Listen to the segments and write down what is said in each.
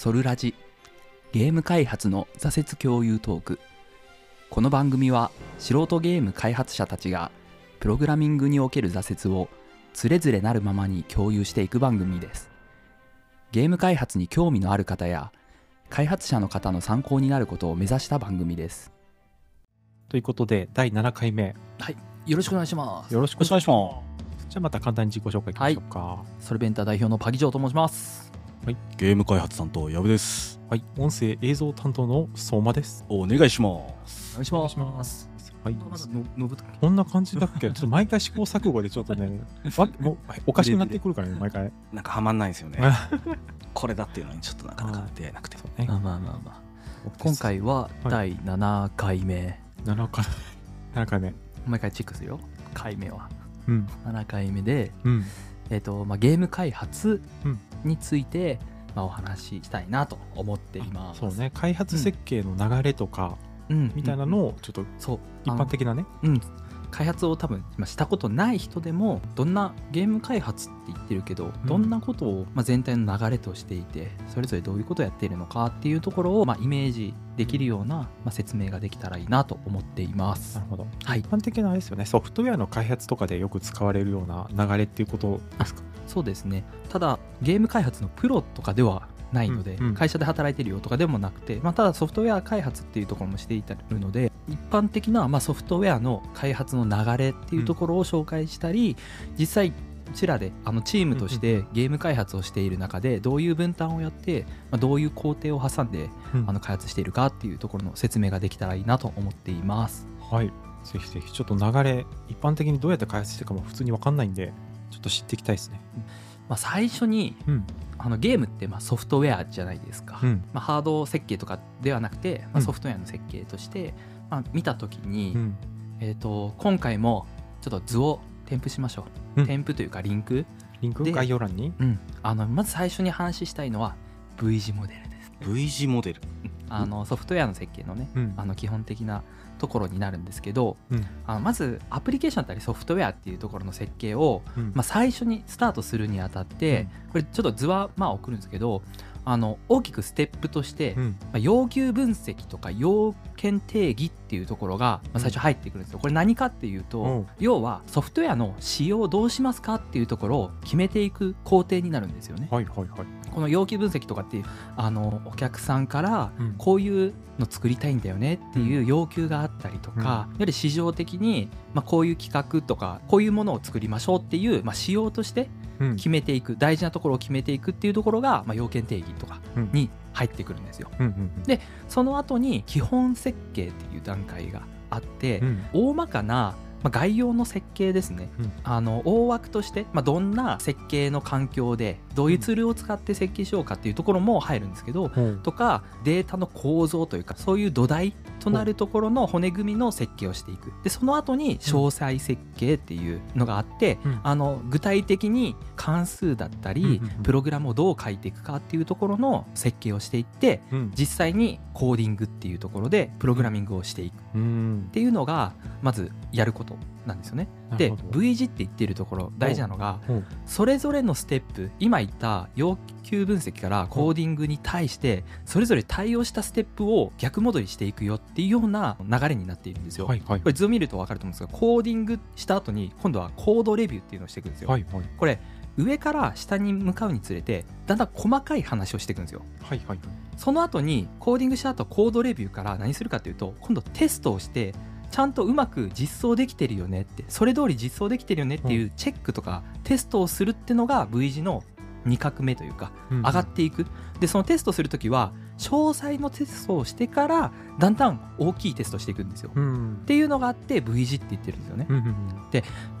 ソルラジ。ゲーム開発の挫折共有トーク。この番組は素人ゲーム開発者たちがプログラミングにおける挫折をつれづれなるままに共有していく番組です。ゲーム開発に興味のある方や開発者の方の参考になることを目指した番組です。ということで、第7回目、はい。よろしくお願いします。よろしくお願いします。じゃあまた簡単に自己紹介いきましょうか。ソルベンター代表のパギジョーと申しますゲーム開発担当矢部です。はい、音声映像担当の相馬です。お願いします。お願いしお願いしまます。す。はい。まだののぶとこんな感じだっけ？ちょっと毎回試行錯誤でちょっとね、わもうおかしくなってくるからね、毎回。なんかハマんないんですよね。あ。これだっていうのにちょっとなかなか出会えなくて。そうね。まあまあまあまあ。今回は第7回目、7回。7回目。毎回チェックするよ。回目は。うん。7回目で、うん。えっとまあ、ゲーム開発うんについて、まあ、お話ししたいなと思っています。そうね、開発設計の流れとかうん。みたいなのをちょっとそう。一般的なね。うん。開発を多分まあしたことない人でもどんなゲーム開発って言ってるけど、どんなことを、まあ、全体の流れとしていてそれぞれどういうことをやっているのかっていうところを、まあ、イメージできるような、まあ、説明ができたらいいなと思っています。なるほど。はい。一般的なあれですよね、ソフトウェアの開発とかでよく使われるような流れっていうことですか？そうですね。ただゲーム開発のプロとかではないので、うんうん。会社で働いてるよとかでもなくて、まあ、ただソフトウェア開発っていうところもしていたるので一般的な、まあ、ソフトウェアの開発の流れっていうところを紹介したり、実際うちらであのチームとしてゲーム開発をしている中でどういう分担をやって、まあ、どういう工程を挟んでうん。あの開発しているかっていうところの説明ができたらいいなと思っています。はい。ぜひぜひ、ちょっと流れ、一般的にどうやって開発してるかも普通に分かんないんで、ちょっと知っていきたいですね。まあ、最初にうん。あのゲームってまあソフトウェアじゃないですか。うん。まあ、ハード設計とかではなくて、まあ、うんソフトウェアの設計として、まあ、見た時に、うん。えー、と今回もちょっと図を添付しましょう、うん添付というかリンク、リンク？で概要欄に？うん、あのまず最初に話したいのは V 字モデルです V 字モデルあのソフトウェアの設計のねうんあの基本的なところになるんですけどうん。あのまずアプリケーションだったりソフトウェアっていうところの設計を、うん。まあ、最初にスタートするにあたって、これちょっと図はまあ送るんですけどあの大きくステップとして、うん。まあ、要求分析とか要件定義っていうところが、まあ、最初入ってくるんですよ。これ何かっていうと、うん。要はソフトウェアの仕様をどうしますかっていうところを決めていく工程になるんですよね。はいはいはい。この要求分析とかっていうあのお客さんからうん。こういうの作りたいんだよねっていう要求があったりとか、うん。やはり市場的に、まあ、こういう企画とかこういうものを作りましょうっていう、まあ、仕様としてうん決めていく大事なところを決めていくっていうところが、まあ、要件定義とかうん。に入ってくるんですよ。うんうん。でその後に基本設計っていう段階があって、うん。大まかな、まあ、概要の設計ですね、うん。あの大枠として、まあ、どんな設計の環境でどういうツールを使って設計しようかっていうところも入るんですけど、うん。とかデータの構造というかそういう土台となるところの骨組みの設計をしていく。でその後に詳細設計っていうのがあって、うん。あの具体的に関数だったり、うんプログラムをどう書いていくかっていうところの設計をしていってうん。実際にコーディングっていうところでプログラミングをしていく。っうん。ていうのがまずやることなんですよね。で V 字って言ってるところ大事なのがうんそれぞれのステップ今言った要求分析からコーディングに対してそれぞれ対応したステップを逆戻りしていくよっていうような流れになっているんですよ。はいはいこれ図を見ると分かると思うんですがコーディングした後に今度はコードレビューっていうのをしていくんですよ。はいはいこれ上から下に向かうにつれてだんだん細かい話をしていくんですよ。はいはいその後にコーディングした後コードレビューから何するかっていうと今度テストをしてちゃんとうまく実装できてるよねってそれ通り実装できてるよねっていうチェックとかテストをするってのが V 字の2画目というかうん。上がっていく。でそのテストするときは詳細のテストをしてからだんだん大きいテストしていくんですよ。うんっていうのがあって V 字って言ってるんですよね。うんうん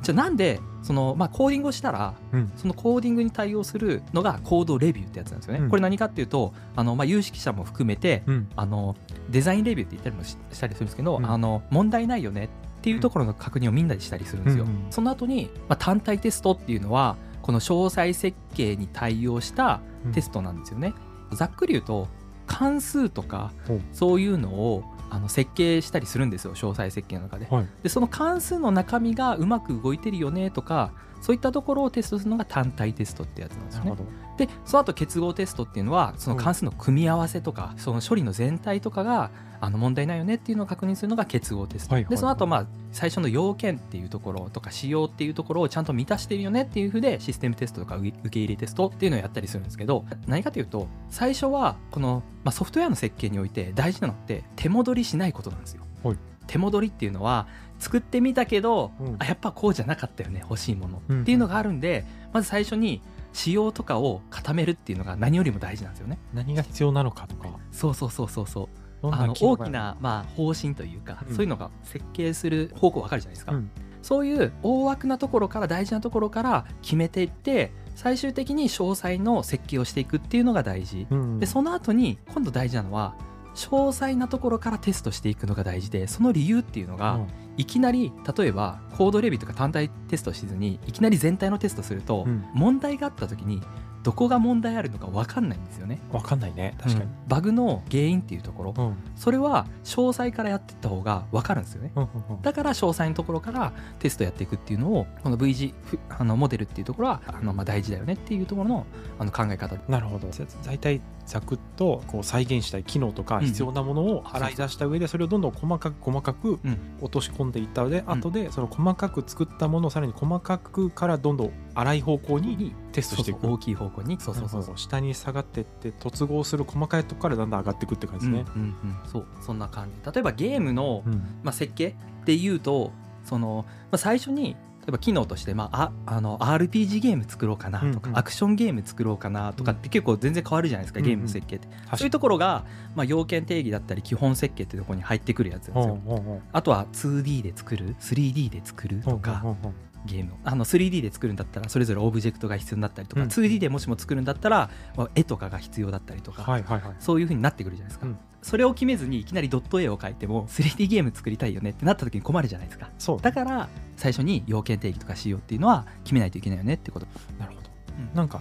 じゃあなんでその、まあ、コーディングをしたらうんそのコーディングに対応するのがコードレビューってやつなんですよね。うんこれ何かっていうとあの、まあ、有識者も含めてうんあのデザインレビューって言ったりもししたりするんですけど、うんあの問題ないよねっていうところの確認をみんなでしたりするんですよ。うんうんその後に、まあ、単体テストっていうのはこの詳細設計に対応したテストなんですよね。ざっくり言うと関数とかそういうのをあの設計したりするんですよ詳細設計の中で。はいでその関数の中身がうまく動いてるよねとかそういったところをテストするのが単体テストってやつなんですね。なるほど。でその後結合テストっていうのはその関数の組み合わせとか、その処理の全体とかがあの問題ないよねっていうのを確認するのが結合テスト、はいはいはい。でその後まあ最初の要件っていうところとか仕様っていうところをちゃんと満たしてるよねっていうふうでシステムテストとか受け入れテストっていうのをやったりするんですけど何かというと最初はこの、まあ、ソフトウェアの設計において大事なのって手戻りしないことなんですよ。はい。手戻りっていうのは作ってみたけど、うん。あやっぱこうじゃなかったよね欲しいもの。うんっていうのがあるんで、まず最初に仕様とかを固めるっていうのが何よりも大事なんですよね。何が必要なのかとか。そうそうそうそうそう。あの大きな、まあ、方針というか、うん。そういうのが設計する方向わかるじゃないですか、うん。そういう大枠なところから大事なところから決めていって最終的に詳細の設計をしていくっていうのが大事、うん。でその後に今度大事なのは詳細なところからテストしていくのが大事でその理由っていうのが、うん。いきなり例えばコードレビューとか単体テストしずにいきなり全体のテストすると、うん。問題があった時にどこが問題あるのか分かんないんですよね。わかんないね。確かに。うんバグの原因っていうところ、うん。それは詳細からやっていった方が分かるんですよね。うんうんうん。だから詳細のところからテストやっていくっていうのをこの V 字ふあのモデルっていうところはあのまあ大事だよねっていうところのあの考え方。なるほど。大体ざくっとこう再現したい機能とかうん。必要なものを洗い出した上でそれをどんどん細かく細かくうん。落とし込んでいった上でん。後でその細かく作ったものをさらに細かくからどんどん粗い方向にテストしていく。そうそう大きい方向に。そうそうそう。なるほど。下に下がってって突合する細かいとこからだんだん上がっていくって感じですね。うんうんうんそうそんな感じ。例えばゲームの、うん。まあ、設計でいうとその、まあ、最初に例えば機能として、まあ、ああの RPG ゲーム作ろうかなとか、うんうん。アクションゲーム作ろうかなとかって結構全然変わるじゃないですか、うんゲームの設計って、確かに。そういうところが、まあ、要件定義だったり基本設計ってところに入ってくるやつなんですよ、ほうほうほうあとは 2D で作る 3D で作るとか、ほうほうほうゲームを。あの 3D で作るんだったらそれぞれオブジェクトが必要になったりとか、うん。2D でもしも作るんだったらまあ絵とかが必要だったりとか、はいはいはい。そういう風になってくるじゃないですか、うん。それを決めずにいきなりドット絵を描いても 3D ゲーム作りたいよねってなった時に困るじゃないですか。そうだから最初に要件定義とかしようっていうのは決めないといけないよねってこと、なるほど。うん。なんか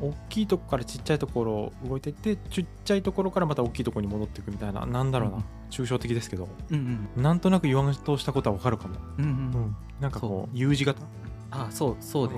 大きいとこからちっちゃいところを動いていってちっちゃいところからまた大きいところに戻っていくみたいななんだろうな、うん抽象的ですけど。うんうん。なんとなく言わんとしたことはわかるかも、うんうん。うん。なんかこそう。う U 字型。あそうそうで、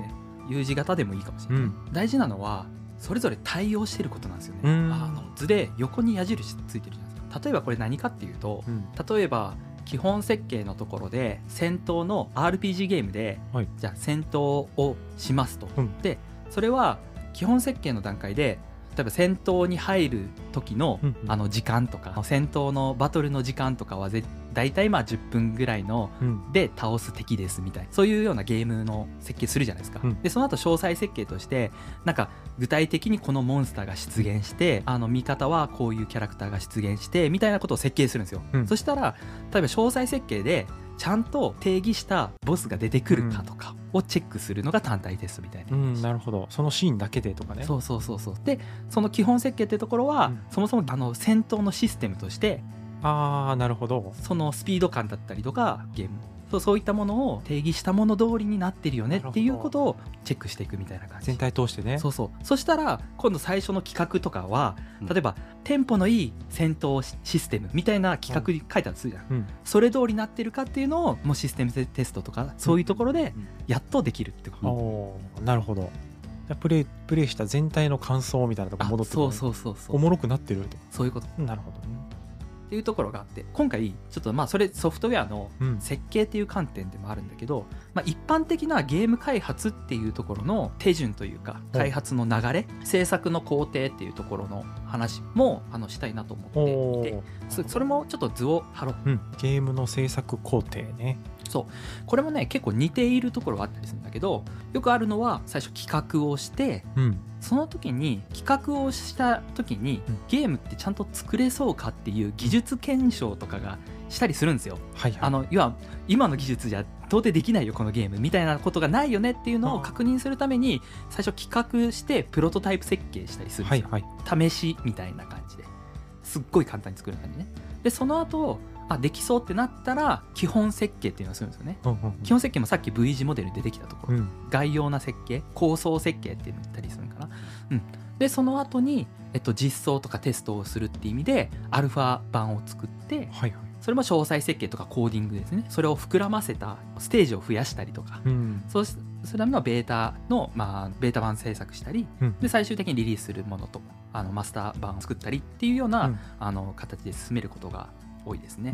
U 字型でもいいかもしれない、うん。大事なのはそれぞれ対応してることなんですよね、うん。あの図で横に矢印ついてるじゃないですか。例えばこれ何かっていうとうん。例えば基本設計のところで戦闘の RPG ゲームで、はい。じゃあ戦闘をしますと、うん。でそれは基本設計の段階で例えば戦闘に入る時の,、うんうん。あの時間とか戦闘のバトルの時間とかはぜ大体まあ10分ぐらいのうん。で倒す敵ですみたいなそういうようなゲームの設計するじゃないですか、うん。でその後詳細設計としてなんか具体的にこのモンスターが出現してあの味方はこういうキャラクターが出現してみたいなことを設計するんですよ、うん。そしたら例えば詳細設計でちゃんと定義したボスが出てくるかとかをチェックするのが単体テストみたいな、うん、なるほど。そのシーンだけでとかね。そうそうそうそう。でその基本設計ってところは、うんそもそもあの戦闘のシステムとしてああなるほど。そのスピード感だったりとかゲーム。そうそういったものを定義したもの通りになってるよねっていうことをチェックしていくみたいな感じ。全体通してね。そうそう。そしたら今度最初の企画とかはうん。例えば、テンポのいい戦闘シシステムみたいな企画に書いてあするじゃん、うん。それ通りになってるかっていうのをもうシステムテストとかそういうところでうん。やっとできるってこと、おーなるほどプレイプレイした全体の感想みたいなとこあ戻ってくるそうそうそうそう。おもろくなってるとそういうこと。なるほどね。っていうところがあって今回ちょっとまあそれソフトウェアのうん。設計っていう観点でもあるんだけど、まあ、一般的なゲーム開発っていうところの手順というかはい開発の流れ制作の工程っていうところの話もあのしたいなと思っていてそれもちょっと図を貼ろう。うん、ゲームの制作工程ねこれもね結構似ているところはあったりするんだけどよくあるのは最初企画をしてうん。その時に企画をした時にうん。ゲームってちゃんと作れそうかっていう技術検証とかがしたりするんですよ。はいはい。あの要は今の技術じゃ到底できないよこのゲームみたいなことがないよねっていうのを確認するために最初企画してプロトタイプ設計したりするんですよ、はいはい。試しみたいな感じで。すっごい簡単に作る感じね。でその後あできそうってなったら基本設計っていうのをするんですよね。基本設計もさっき V 字モデルで出てきたところ、うん。概要な設計構想設計って言ったりするのかな、うん、でその後にえっと、実装とかテストをするっていう意味でアルファ版を作ってはいはい。それも詳細設計とかコーディングですね。それを膨らませたステージを増やしたりとか。うん。そうしするためのベータの、まあ、ベータ版制作したりうん。で最終的にリリースするものとあのマスター版を作ったりっていうような、うん。あの形で進めることが多いですね。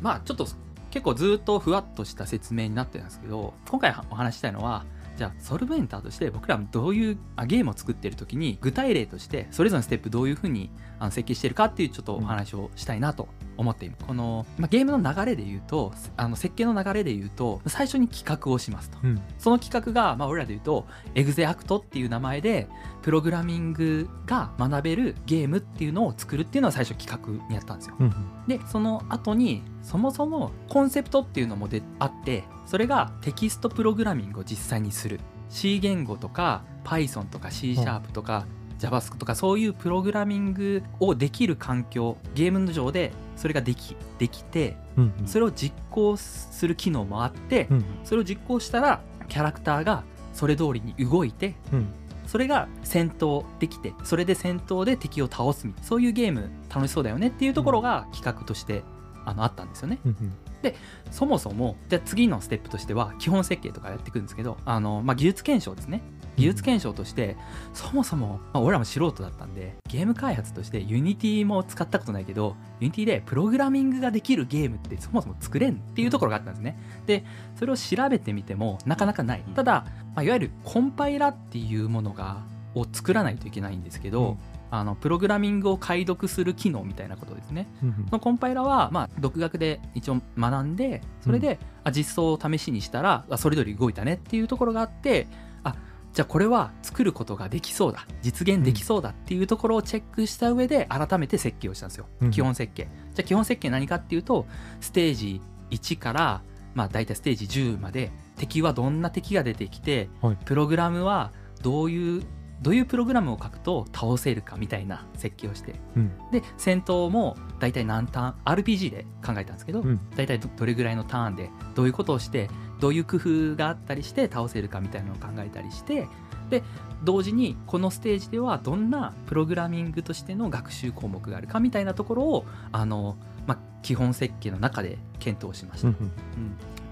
まあちょっと結構ずっとふわっとした説明になってるんですけど今回お話ししたいのはじゃあソルベンターとして僕らどういうあゲームを作ってる時に具体例としてそれぞれのステップどういうふうにあの設計してるかっていうちょっとお話をしたいなと思っています。この、まあ、ゲームの流れで言うとあの設計の流れで言うと最初に企画をしますと。うんその企画が、まあ、俺らで言うと、エグゼアクトっていう名前で、プログラミングが学べるゲームっていうのを作るっていうのは最初企画にやったんですよ。うんで、その後に、そもそもコンセプトっていうのもであって、それがテキストプログラミングを実際にする。C 言語とか Python とか C シャープとか JavaScript とかそういうプログラミングをできる環境、ゲームの上でそれができできて、うんそれを実行する機能もあって、うんそれを実行したらキャラクターがそれ通りに動いてうんそれが戦闘できてそれで戦闘で敵を倒すそういうゲーム楽しそうだよねっていうところが企画としてあのあったんですよね。うんそもそもじゃあ次のステップとしては基本設計とかやっていくんですけどあの、まあ、技術検証ですね。技術検証としてそもそも、まあ、俺らも素人だったんでゲーム開発としてユニティも使ったことないけどユニティでプログラミングができるゲームってそもそも作れんっていうところがあったんですね。でそれを調べてみてもなかなかない。ただ、まあ、いわゆるコンパイラっていうものがを作らないといけないんですけど、うんあのプログラミングを解読する機能みたいなことですね。うんそのコンパイラは、まあ、独学で一応学んでそれで、あ実装を試しにしたらあそれぞれ動いたねっていうところがあってあじゃあこれは作ることができそうだ。実現できそうだっていうところをチェックした上で改めて設計をしたんですよ、うん基本設計。じゃあ基本設計何かっていうとステージ1からまあ大体ステージ10まで敵はどんな敵が出てきて、はい。プログラムはどういうどういうプログラムを書くと倒せるかみたいな設計をしてうん。で戦闘も大体何ターン RPG で考えたんですけど、うん。大体どどれぐらいのターンでどういうことをしてどういう工夫があったりして倒せるかみたいなのを考えたりしてで同時にこのステージではどんなプログラミングとしての学習項目があるかみたいなところをあの、まあ、基本設計の中で検討しました。うん。う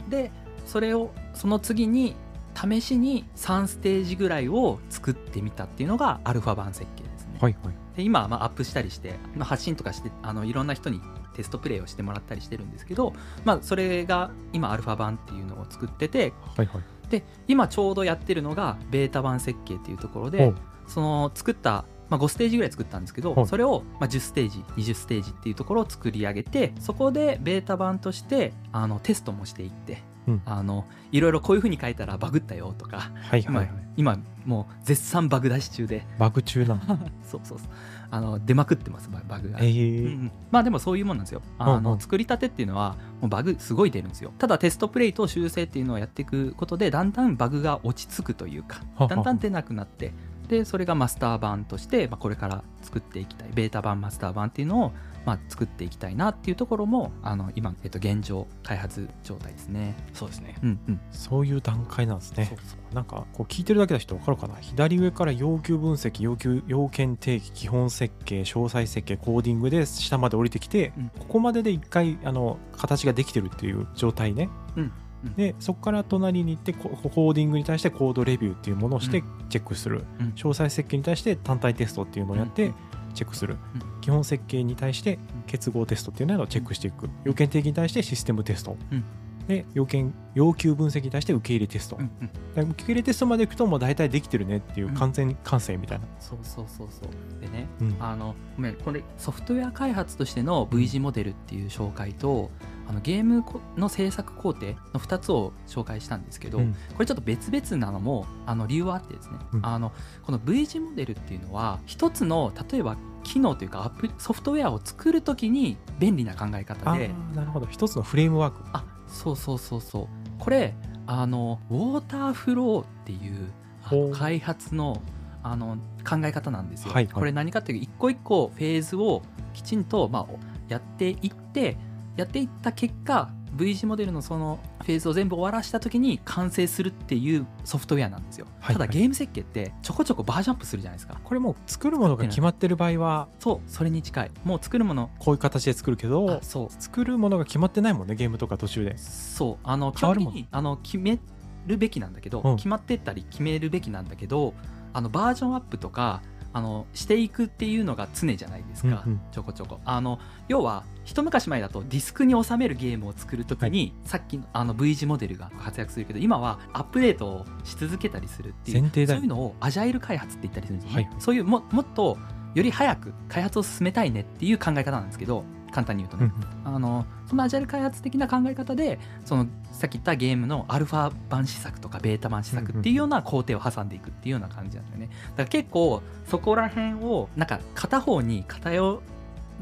ん。でそれをその次に試しに3ステージぐらいを作ってみたっていうのがアルファ版設計ですね。はいはい。で今はまあアップしたりして、まあ、発信とかしてあのいろんな人にテストプレイをしてもらったりしてるんですけど、まあ、それが今アルファ版っていうのを作っててはいはい。で今ちょうどやってるのがベータ版設計っていうところおでう。その作った、まあ、5ステージぐらい作ったんですけどはい。それをまあ10ステージ20ステージっていうところを作り上げてそこでベータ版としてあのテストもしていって、うん。あのいろいろこういうふうに書いたらバグったよとか、今はいはいはい。今もう絶賛バグ出し中で。バグ中な そうそうそう。あの出まくってますババグが。えうんーうん。まあでもそういうもんなんですよ。あの、うん。うん作りたてっていうのはもうバグすごい出るんですよ。ただテストプレイと修正っていうのをやっていくことでだんだんバグが落ち着くというかだんだん出なくなってでそれがマスター版として、まあ、これから作っていきたいベータ版マスター版っていうのを、まあ、作っていきたいなっていうところもあの今、えっと、現状開発状態ですね。そうですね。うんうん。そういう段階なんですね。そうそう。なんかこう聞いてるだけの人分かるかな。左上から要求分析要求要件定義基本設計詳細設計コーディングで下まで降りてきて、うん。ここまでで一回あの形ができてるっていう状態ね、うんうんでそこから隣に行ってココーディングに対してコードレビューっていうものをしてうん。チェックする、うん。詳細設計に対して単体テストっていうのをやってうん。チェックする、うん。基本設計に対して結合テストっていうのをチェックしていく。要件定義に対してシステムテスト、うんで要件要求分析に対して受け入れテスト、うんうん。で受け入れテストまでいくともう大体できてるねっていう完全完成みたいな、そうそうそうそう。でねうん。あのごめんこれソフトウェア開発としての V 字モデルっていう紹介とあのゲームこの制作工程の2つを紹介したんですけど、うん。これちょっと別々なのもあの理由はあってですね、うん。あのこの V 字モデルっていうのは一つの例えば機能というかアプリソフトウェアを作るときに便利な考え方あでーなるほど。一つのフレームワーク。あそうそうそうそう。これあのウォーターフローっていう開発のあの考え方なんですよ、はいはい。これ何かっていうと一個一個フェーズをきちんと、まあ、やっていってやっていった結果 V 字モデルのそのフェーズを全部終わらした時に完成するっていうソフトウェアなんですよ、はいはい。ただゲーム設計ってちょこちょこバージョンアップするじゃないですか。これもう作るものが決まってる場合はそうそれに近い。もう作るものこういう形で作るけどあそう。作るものが決まってないもんねゲームとか途中で。そう。あの基本的にあの決めるべきなんだけど、うん。決まってったり決めるべきなんだけどあのバージョンアップとかあのしていくっていうのが常じゃないですか、うんうん。ちょこちょこ。あの要は一昔前だとディスクに収めるゲームを作るときに、さっきのあの V 字モデルが活躍するけど今はアップデートをし続けたりするっていうそういうのをアジャイル開発って言ったりするんですよね、はいはい。そういうももっとより早く開発を進めたいねっていう考え方なんですけど簡単に言うとね、あのそのアジャイル開発的な考え方でそのさっき言ったゲームのアルファ版試作とかベータ版試作っていうような工程を挟んでいくっていうような感じなんだよね。だから結構そこら辺をなんか片方に偏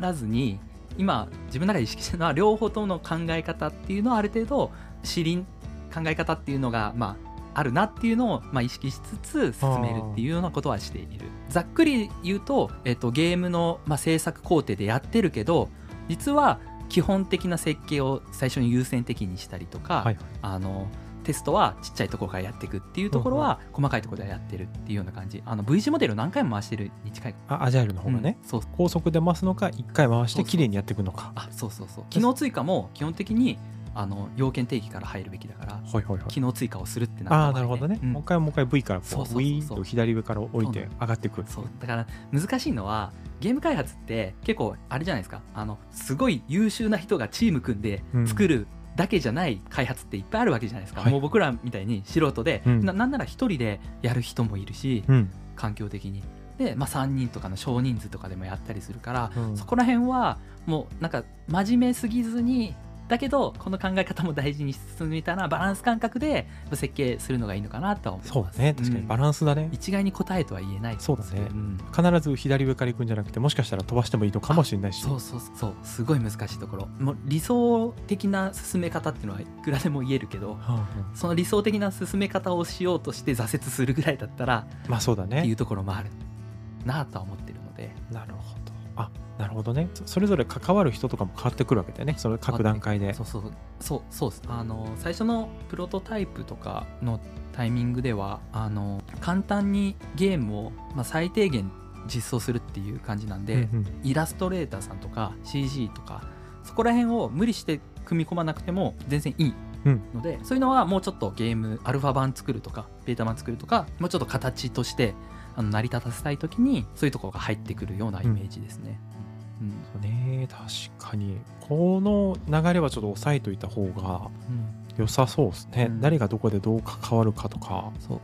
らずに今自分の中で意識してるのは両方との考え方っていうのをある程度知り考え方っていうのがまああるなっていうのをまあ意識しつつ進めるっていうようなことはしている。ざっくり言うと,、えっとゲームのまあ制作工程でやってるけど実は基本的な設計を最初に優先的にしたりとか、はい。あのテストはちっちゃいところからやっていくっていうところは細かいところでやってるっていうような感じ。あの V 字モデルを何回も回してるに近い。あアジャイルの方がね、うん。そう。高速で回すのか一回回してそうそう綺麗にやっていくのか。あそうそうそう。機能追加も基本的にあの要件定義から入るべきだからはいはいはい。機能追加をするってなったあなるほどね、うん。もう一回もう一回 V からこうそうそうウィーンと左上から降りて上がっていく。そう。だから難しいのはゲーム開発って結構あれじゃないですか。あのすごい優秀な人がチーム組んで作るだけじゃない開発っていっぱいあるわけじゃないですか、はい。もう僕らみたいに素人で、うん。ななんなら一人でやる人もいるし、うん、環境的に。で、まあ、3人とかの少人数とかでもやったりするから、うん。そこら辺はもうなんか真面目すぎずにだけどこの考え方も大事に進めたなバランス感覚で設計するのがいいのかなとは思います。そうだね。確かにバランスだね、一概に答えとは言えないそうだね。ん。必ず左上から行くんじゃなくてもしかしたら飛ばしてもいいのかもしれないし。そうそうそう。すごい難しいところ。もう理想的な進め方っていうのはいくらでも言えるけどはあはその理想的な進め方をしようとして挫折するぐらいだったらあまあそうだっていねうところもあるなとは思ってるので。なるほど。あなるほどね。そそれぞれ関わる人とかも変わってくるわけだよね。その各段階で。そうそう。そうそうです。あの最初のプロトタイプとかのタイミングではあの簡単にゲームを、まあ、最低限実装するっていう感じなんで、うんうん。イラストレーターさんとか CG とかそこら辺を無理して組み込まなくても全然いいうん。ので、そういうのはもうちょっとゲームアルファ版作るとかベータ版作るとかもうちょっと形としてあの成り立たせたい時にそういうところが入ってくるようなイメージですね。うんそうね確かに。この流れはちょっと押さえといた方がうん。良さそうですね、うん。誰がどこでどう関わるかとか。そう。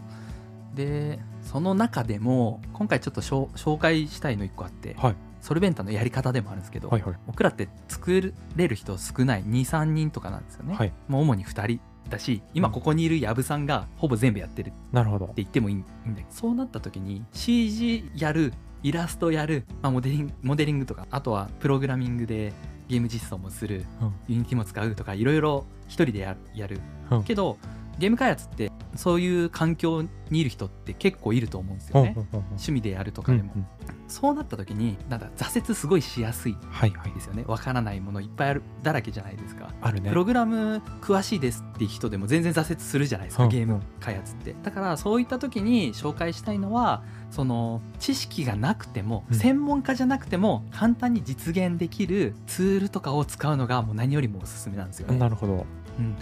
でその中でも今回ちょっと紹紹介したいの1個あって、はい。ソルベンタのやり方でもあるんですけど、はいはい。僕らって作れる人少ない23人とかなんですよね、はい。もう主に2人だし今ここにいる藪さんがほぼ全部やってるってなるほど。言ってもいいんだけどそうなった時に CG やるイラストやる、まあ、モデリングモデリングとかあとはプログラミングでゲーム実装もする、うん。ユニティも使うとかいろいろ一人でややる、うん。けどゲーム開発ってそういう環境にいる人って結構いると思うんですよね、趣味でやるとかでも、うんうん。そうなった時になんだ挫折すごいしやすいはいはい。ですよね。わからないものいっぱいあるだらけじゃないですか。あるね。プログラム詳しいですっていう人でも全然挫折するじゃないですか、うん。ゲーム開発って。だからそういった時に紹介したいのはその知識がなくても、うん。専門家じゃなくても簡単に実現できるツールとかを使うのがもう何よりもおすすめなんですよね、なるほど。うん、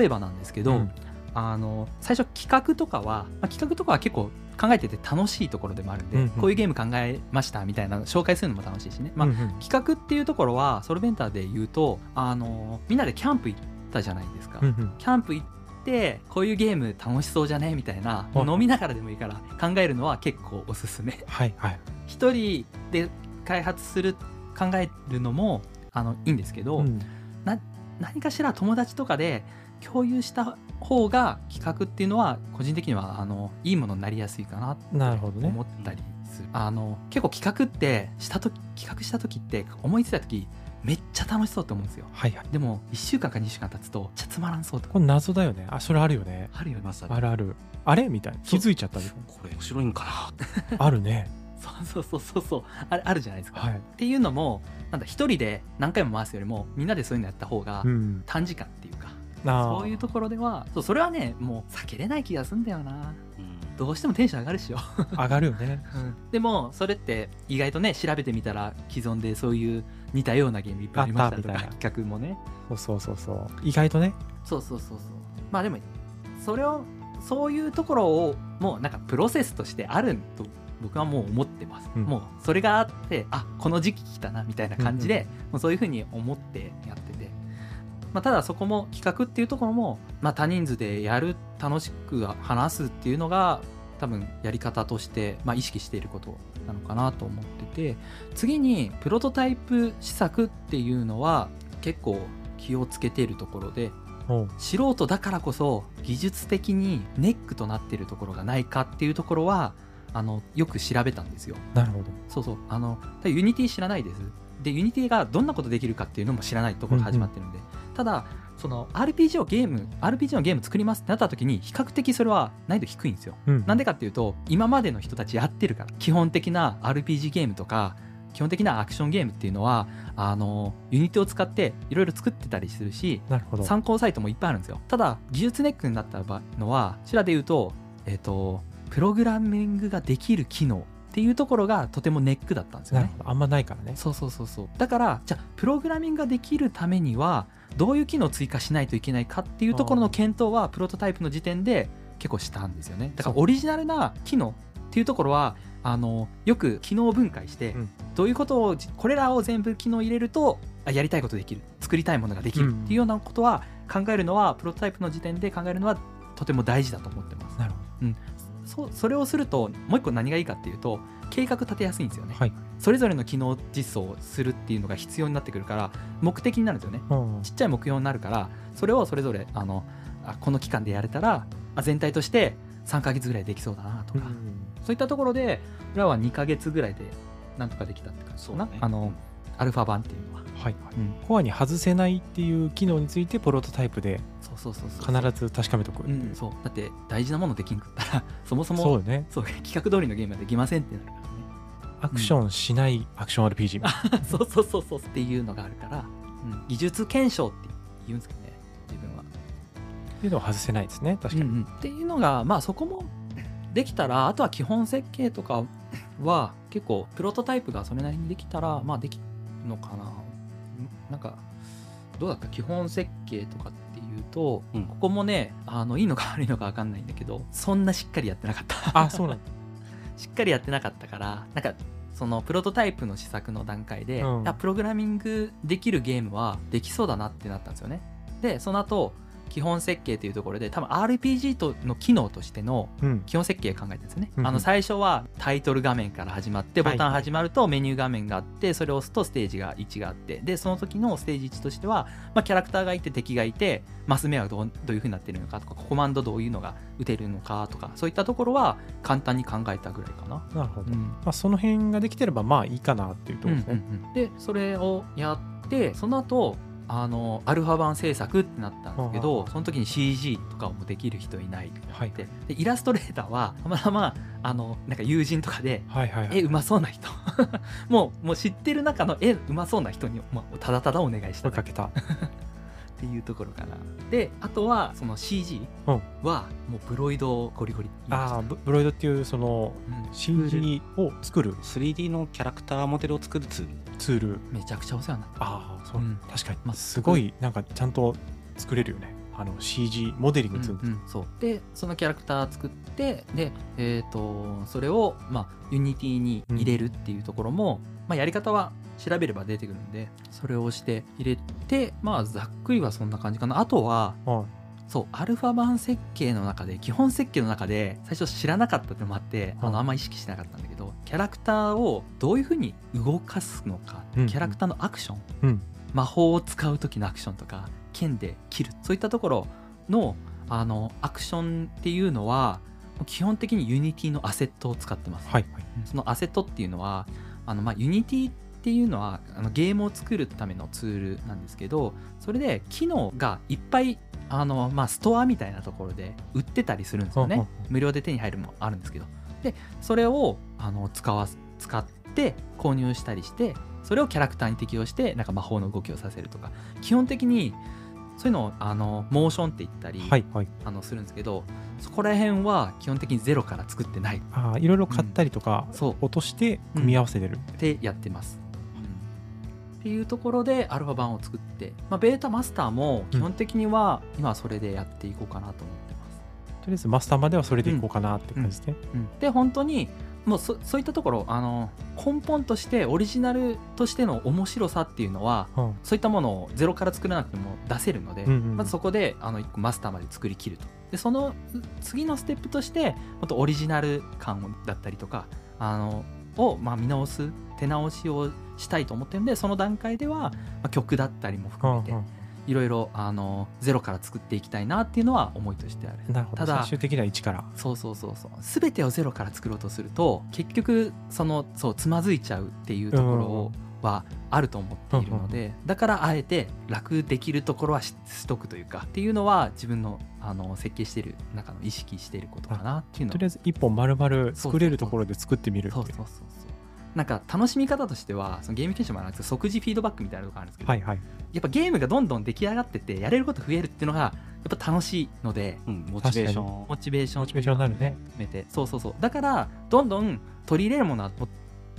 例えばなんですけど、うんあの最初企画とかは、まあ、企画とかは結構考えてて楽しいところでもあるんで、うんうん。こういうゲーム考えましたみたいなの紹介するのも楽しいしね、まあうんうん。企画っていうところはソルベンターで言うとあのみんなでキャンプ行ったじゃないですか、うんうん。キャンプ行ってこういうゲーム楽しそうじゃねみたいな、はい。飲みながらでもいいから考えるのは結構おすすめ。はいはい。一人で開発する考えるのもあのいいんですけど、うん。何かしら友達とかで共有した方が企画っていうのは個人的にはあのいいものになりやすいかなってなるほどね。思ったりする、あの結構企画ってした時企画した時って思いついた時めっちゃ楽しそうって思うんですよ。はいはい。でも1週間か2週間経つとめっちゃつまらんそうとかこれ謎だよね。あそれあるよね。あるよね。まさにあるある。あれみたいな。気づいちゃったこれ面白いんかな。あるね。そうそうそうそうそう。あれあるじゃないですか、はい。っていうのもなんだ一人で何回も回すよりもみんなでそういうのやった方がうん。短時間っていうか、あーそういうところではそうそれはねもう避けれない気がすんだよな。な、どうしてもテンション上がるっしょ。上がるよね。でもそれって意外とね調べてみたら既存でそういう似たようなゲームいっぱいありましたとかあったみたいな。企画もね。そうそうそうそう。意外とね。そうそうそうそう。まあでもそれをそういうところをもうなんかプロセスとしてあると僕はもう思ってます、うん。もうそれがあってあこの時期来たなみたいな感じで、もうそういうふうに思ってやってて、まあ、ただそこも企画っていうところも、まあ、多人数でやる楽しく話すっていうのが多分やり方として、まあ、意識していることなのかなと思ってて次にプロトタイプ試作っていうのは結構気をつけているところで素人だからこそ技術的にネックとなっているところがないかっていうところはあのよく調べたんですよ。なるほど。そうそう。あのユニティ知らないです？でユニティがどんなことできるかっていうのも知らないところが始まってるんで、ただその RPG をゲーム RPG のゲーム作りますってなった時に比較的それは難易度低いんですよ。うんなんでかっていうと今までの人たちやってるから基本的な RPG ゲームとか基本的なアクションゲームっていうのはあのユニティを使っていろいろ作ってたりするし参考サイトもいっぱいあるんですよ。ただ技術ネックになった場のはこちらで言うとえっ、とプログラミングができる機能っていうところがとてもネックだったんですよね。あんまないからね。そうそうそうそう。だからじゃあプログラミングができるためにはどういう機能を追加しないといけないかっていうところの検討はプロトタイプの時点で結構したんですよね。だからオリジナルな機能っていうところはあのよく機能分解して、うん。どういうことをこれらを全部機能入れるとあやりたいことできる。作りたいものができるっていうようなことは考えるのはプロトタイプの時点で考えるのはとても大事だと思ってます。なるほそうそれをするともう一個何がいいかっていうと計画立てやすいんですよね、どはい。それぞれの機能実装をするっていうのが必要になってくるから目的になるんですよね。うんちっちゃい目標になるからそれをそれぞれあのあこの期間でやれたらあ全体として3ヶ月ぐらいできそうだなとか、そういったところで俺らは2ヶ月ぐらいでなんとかできたって感じかな、そうね。あのアルファ版っていうのは、はいはい。うん、コアに外せないっていう機能についてプロトタイプでそうそうそうそう。必ず確かめとく。う、んそう。だって大事なものできんかったら そもそもそうよね。そう企画通りのゲームはできませんってなるからね。アクションしないアクション RPG みたいそうそうそうそうっていうのがあるから、うん、技術検証って言うんですけどね自分は。っていうのは外せないですね確かに、うんうん。っていうのがまあそこもできたらあとは基本設計とかは結構プロトタイプがそれなりにできたらまあできるのかな。んなんかどうだった？基本設計とかってと、うん。ここもねあのいいのか悪いのか分かんないんだけどそんなしっかりやってなかった。あそうなんだ。しっかりやってなかったからなんかそのプロトタイプの試作の段階で、うん。プログラミングできるゲームはできそうだなってなったんですよね。でその後基本設計というところで多分 RPG との機能としてのうん。基本設計考えてるんですよね、うんあの最初はタイトル画面から始まってボタン始まるとメニュー画面があってそれを押すとステージが1があってでその時のステージ1としては、まあ、キャラクターがいて敵がいてマス目はどうどういう風になってるのかとかコマンドどういうのが打てるのかとかそういったところは簡単に考えたぐらいかな。なるほど、うん。まあ、その辺ができてればまあいいかなっていうところですね、うんうんうん。でそれをやってその後あのアルファ版制作ってなったんですけどその時に CG とかもできる人いないってなはいって、でイラストレーターはたまたまあのなんか友人とかではいはいはい。絵うまそうな人。もうもう知ってる中の絵うまそうな人に、まあ、ただただお願いしたかけたっていうところかな。であとはその CG うん。はもう VRoid ゴリゴリああブ VRoid っていうそのうん。CG を作る。3D のキャラクターモデルを作るツール。ツール。めちゃくちゃお世話になった。ああそう、うん。確かに、まあすごいなんかちゃんと作れるよね。あの CG モデリングツール、うんうんそう。でそのキャラクター作ってで、えー、とそれを、まあ、ユニティに入れるっていうところも、まあ、やり方は調べれば出てくるんでそれをして入れてまあざっくりはそんな感じかな。あとははい。そうアルファ版設計の中で基本設計の中で最初知らなかったってのもあってあうんのあんま意識してなかったんだけどキャラクターをどういうふうに動かすのかうん。キャラクターのアクションうん。魔法を使う時のアクションとか剣で切るそういったところのあのアクションっていうのは基本的にユニティのアセットを使ってます、はいはい。そのアセットっていうのはあのまあユニティっていうのはあのゲームを作るためのツールなんですけどそれで機能がいっぱいあの、まあ、ストアみたいなところで売ってたりするんですよね。うんうんうん。無料で手に入るもあるんですけど。でそれをあの使わす使って購入したりしてそれをキャラクターに適用してなんか魔法の動きをさせるとか。基本的にそういうのをあのモーションって言ったり、はいはい。あのするんですけどそこら辺は基本的にゼロから作ってない。ああいろいろ買ったりとか、そう。落として組み合わせてる、でやってます。っていうところでアルファ版を作って、まあ、ベータマスターも基本的には今はそれでやっていこうかなと思ってます。りあえずマスターまではそれでいこうかなって感じで。すね、で本当にもうそそういったところあの根本としてオリジナルとしての面白さっていうのはうん。そういったものをゼロから作らなくても出せるので、うんうんまずそこであの一個マスターまで作りきると。でその次のステップとしてもっとオリジナル感だったりとかあのを、まあ、見直す手直しをしたいと思ってるんでその段階では、まあ、曲だったりも含めてうんうん。いろいろあのゼロから作っていきたいなっていうのは思いとしてある。なるほど。ただ最終的には一から。そうそうそうそう。全てをゼロから作ろうとすると結局そのそうつまずいちゃうっていうところをはあると思っているのでだからあえて楽できるところはししとくというかっていうのは自分のあの設計してる中の意識していることかなっていうのとりあえず一本丸々作れるところで作ってみるっていう。そうそうそうそう。なんか楽しみ方としてはそのゲーム研修もあるんですけど即時フィードバックみたいなのがあるんですけど、はいはい。やっぱゲームがどんどん出来上がってってやれること増えるっていうのがやっぱ楽しいのでうん、モチベーション。モチベーションモチベーションになるね。含めて。そうそうそう。だからどんどん取り入れるものは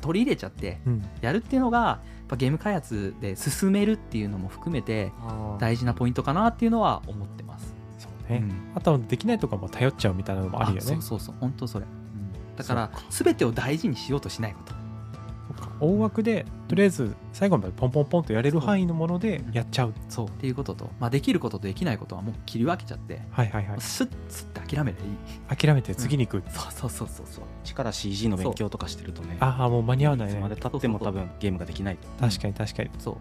取り入れちゃってうん。やるっていうのがやっぱゲーム開発で進めるっていうのも含めて大事なポイントかなっていうのは思ってます。そうね、うん。あとはできないとかも頼っちゃうみたいなのもあるよね。そうそうそう。本当それ、だから全てを大事にしようとしないこと大枠でとりあえず最後までポンポンポンとやれる範囲のものでやっちゃう。そう。っていうことと、まあ、できることとできないことはもう切り分けちゃって、はいはいはい。スッスッて諦めればいい。諦めて次に行く、そうそうそうそうそう。力 CG の勉強とかしてるとねああもう間に合わないね。いつまで経っても多分ゲームができないと。確かに確かに。そう、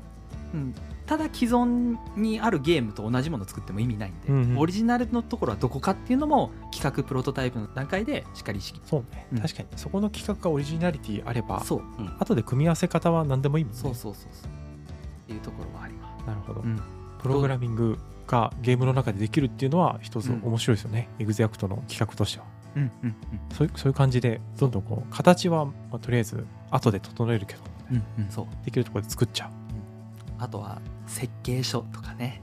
うん、ただ既存にあるゲームと同じものを作っても意味ないんで、うんうん。オリジナルのところはどこかっていうのも企画プロトタイプの段階でしっかり意識そうね、うん。確かにそこの企画がオリジナリティあればそう。後で組み合わせ方は何でもいいもんね。そうそうそうそう。っていうところはあります、なるほど、うん、プログラミングがゲームの中でできるっていうのは一つうん。面白いですよね、エグゼアクトの企画としては。うんうんそういうそういう感じでどんどんこう形は、まあ、とりあえず後で整えるけどうんうんうんそう。できるところで作っちゃうあとは設計書とかね。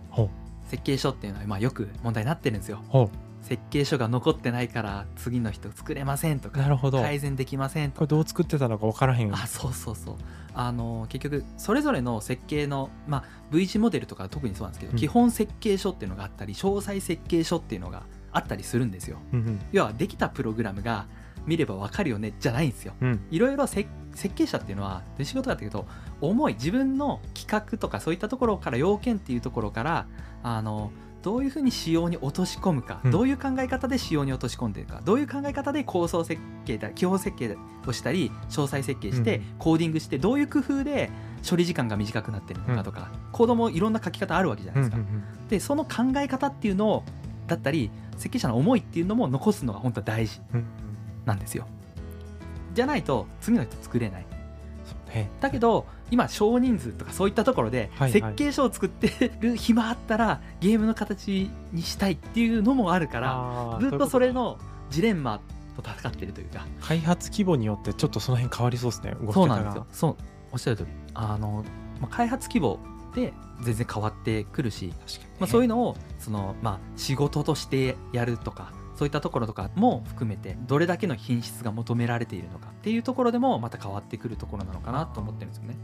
設計書っていうのはまあよく問題になってるんですよ。ほ設計書が残ってないから次の人作れませんとかうなるほど。改善できませんとこれどう作ってたのか分からへんあそうそうそう。あの結局それぞれの設計の、まあ、V 字モデルとか特にそうなんですけど、うん。基本設計書っていうのがあったり詳細設計書っていうのがあったりするんですよ。うん要はできたプログラムが見ればわかるよねじゃないんですよ。うんうん。いろいろ設設計者っていうのはどういう仕事かっていうと重い自分の企画とかそういったところから要件っていうところからあのどういうふうに仕様に落とし込むか、うん。どういう考え方で仕様に落とし込んでるかどういう考え方で構想設計だ基本設計をしたり詳細設計して、うん。コーディングしてどういう工夫で処理時間が短くなってるのかとか、コードもいろんな書き方あるわけじゃないですか。でその考え方っていうのをだったり設計者の思いっていうのも残すのが本当は大事うんうん。なんですよ。じゃないと次の人作れない。だけど今少人数とかそういったところで設計書を作ってる暇あったらゲームの形にしたいっていうのもあるからずっとそれのジレンマと戦ってるというか。と開発規模によってちょっとその辺変わりそうですねそうなんですよ。そうおっしゃる通り。あの、まあ、開発規模で全然変わってくるし、まあ、そういうのをその、まあ、仕事としてやるとかそういったところとかも含めてどれだけの品質が求められているのかっていうところでもまた変わってくるところなのかなと思ってるんですよね。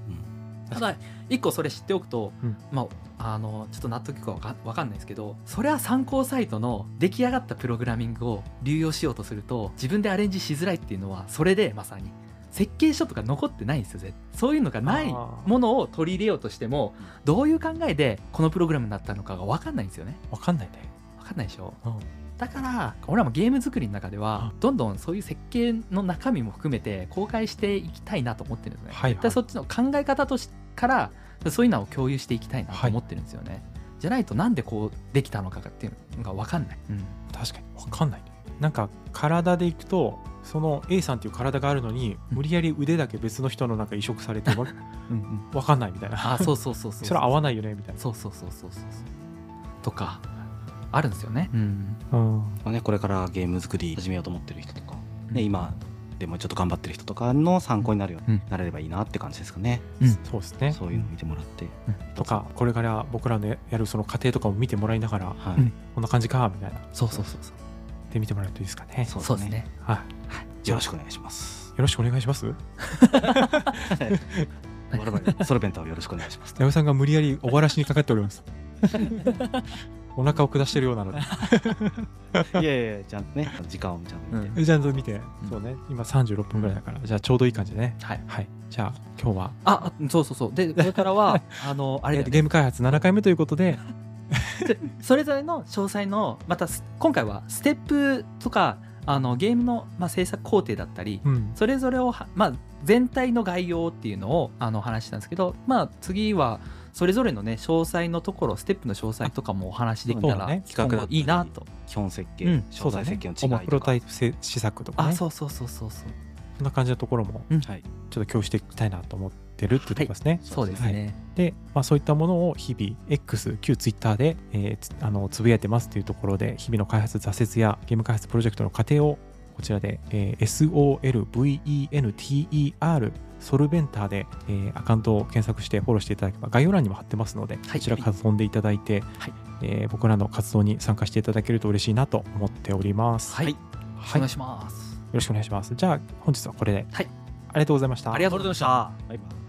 ただ一個それ知っておくと、うん。まああのちょっと納得いくかわかんないですけどそれは参考サイトの出来上がったプログラミングを流用しようとすると自分でアレンジしづらいっていうのはそれでまさに設計書とか残ってないんですよそういうのがないものを取り入れようとしてもどういう考えでこのプログラムになったのかが分かんないんですよね。わかんないね、分かんないでしょ？うんだから俺らもゲーム作りの中ではどんどんそういう設計の中身も含めて公開していきたいなと思ってるんですね、はいはい。そっちの考え方としからそういうのを共有していきたいなと思ってるんですよね、じゃないとなんでこうできたのかっていうのが分かんない、うん。確かに。わかんないね。なんか体でいくとその A さんっていう体があるのにうん。無理やり腕だけ別の人のなんか移植されてわうんうんわかんないみたいな。あそうそうそうそうそ れは合わないよねみたいな。そうそうそうそうそうそう。とかあるんですよね、うん、うん。まあね、これからゲーム作り始めようと思ってる人とか、ね、今でもちょっと頑張ってる人とかの参考になるようになれればいいなって感じですかね、うん。そうですね。そういうのを見てもらって、とかこれから僕らのやるその過程とかも見てもらいながらはい。うん。こんな感じかみたいな。そうそうそうそう。で見てもらえるといいですかね。そうそうですね。はい。よろしくお願いします。よろしくお願いします？我々ソルベンタをよろしくお願いします。矢部さんが無理やり終わらしにかかっております お腹を下してるようなので。いやいやちゃんとね時間をちゃんと見て、ちゃんと見て、うん。そうね。今36分ぐらいだから。じゃあちょうどいい感じでね。はい。はい。じゃあ今日は。ああそうそうそう。でこれからは あのあれね。ゲーム開発7回目ということで。でそれぞれの詳細のまたす今回はステップとかあのゲームの、まあ、制作工程だったりうん。それぞれをは、まあ、全体の概要っていうのをあの話したんですけど、まあ、次はそれぞれのね詳細のところステップの詳細とかもお話できたら、ね。今後いいなと、基本設計、うん詳細設計の違いとか、主プロタイプせ試作とかね。あそうそうそうそうそう。そんな感じのところもはい、ちょっと共有していきたいなと思ってるっていうところですね、そうですね、で、まあ、そういったものを日々 X 旧 Twitter で、えーつあのつぶやいてますというところで日々の開発挫折やゲーム開発プロジェクトの過程をこちらで、えー SOLVENTER ソルベンターで、えーアカウントを検索してフォローしていただければ概要欄にも貼ってますので、はい。こちらから飛んでいただいて、はい。えー僕らの活動に参加していただけると嬉しいなと思っております。はい、はい、よお願いします。ろしくお願いします。じゃあ本日はこれで、はい。ありがとうございました。ありがとうございました。バイバイ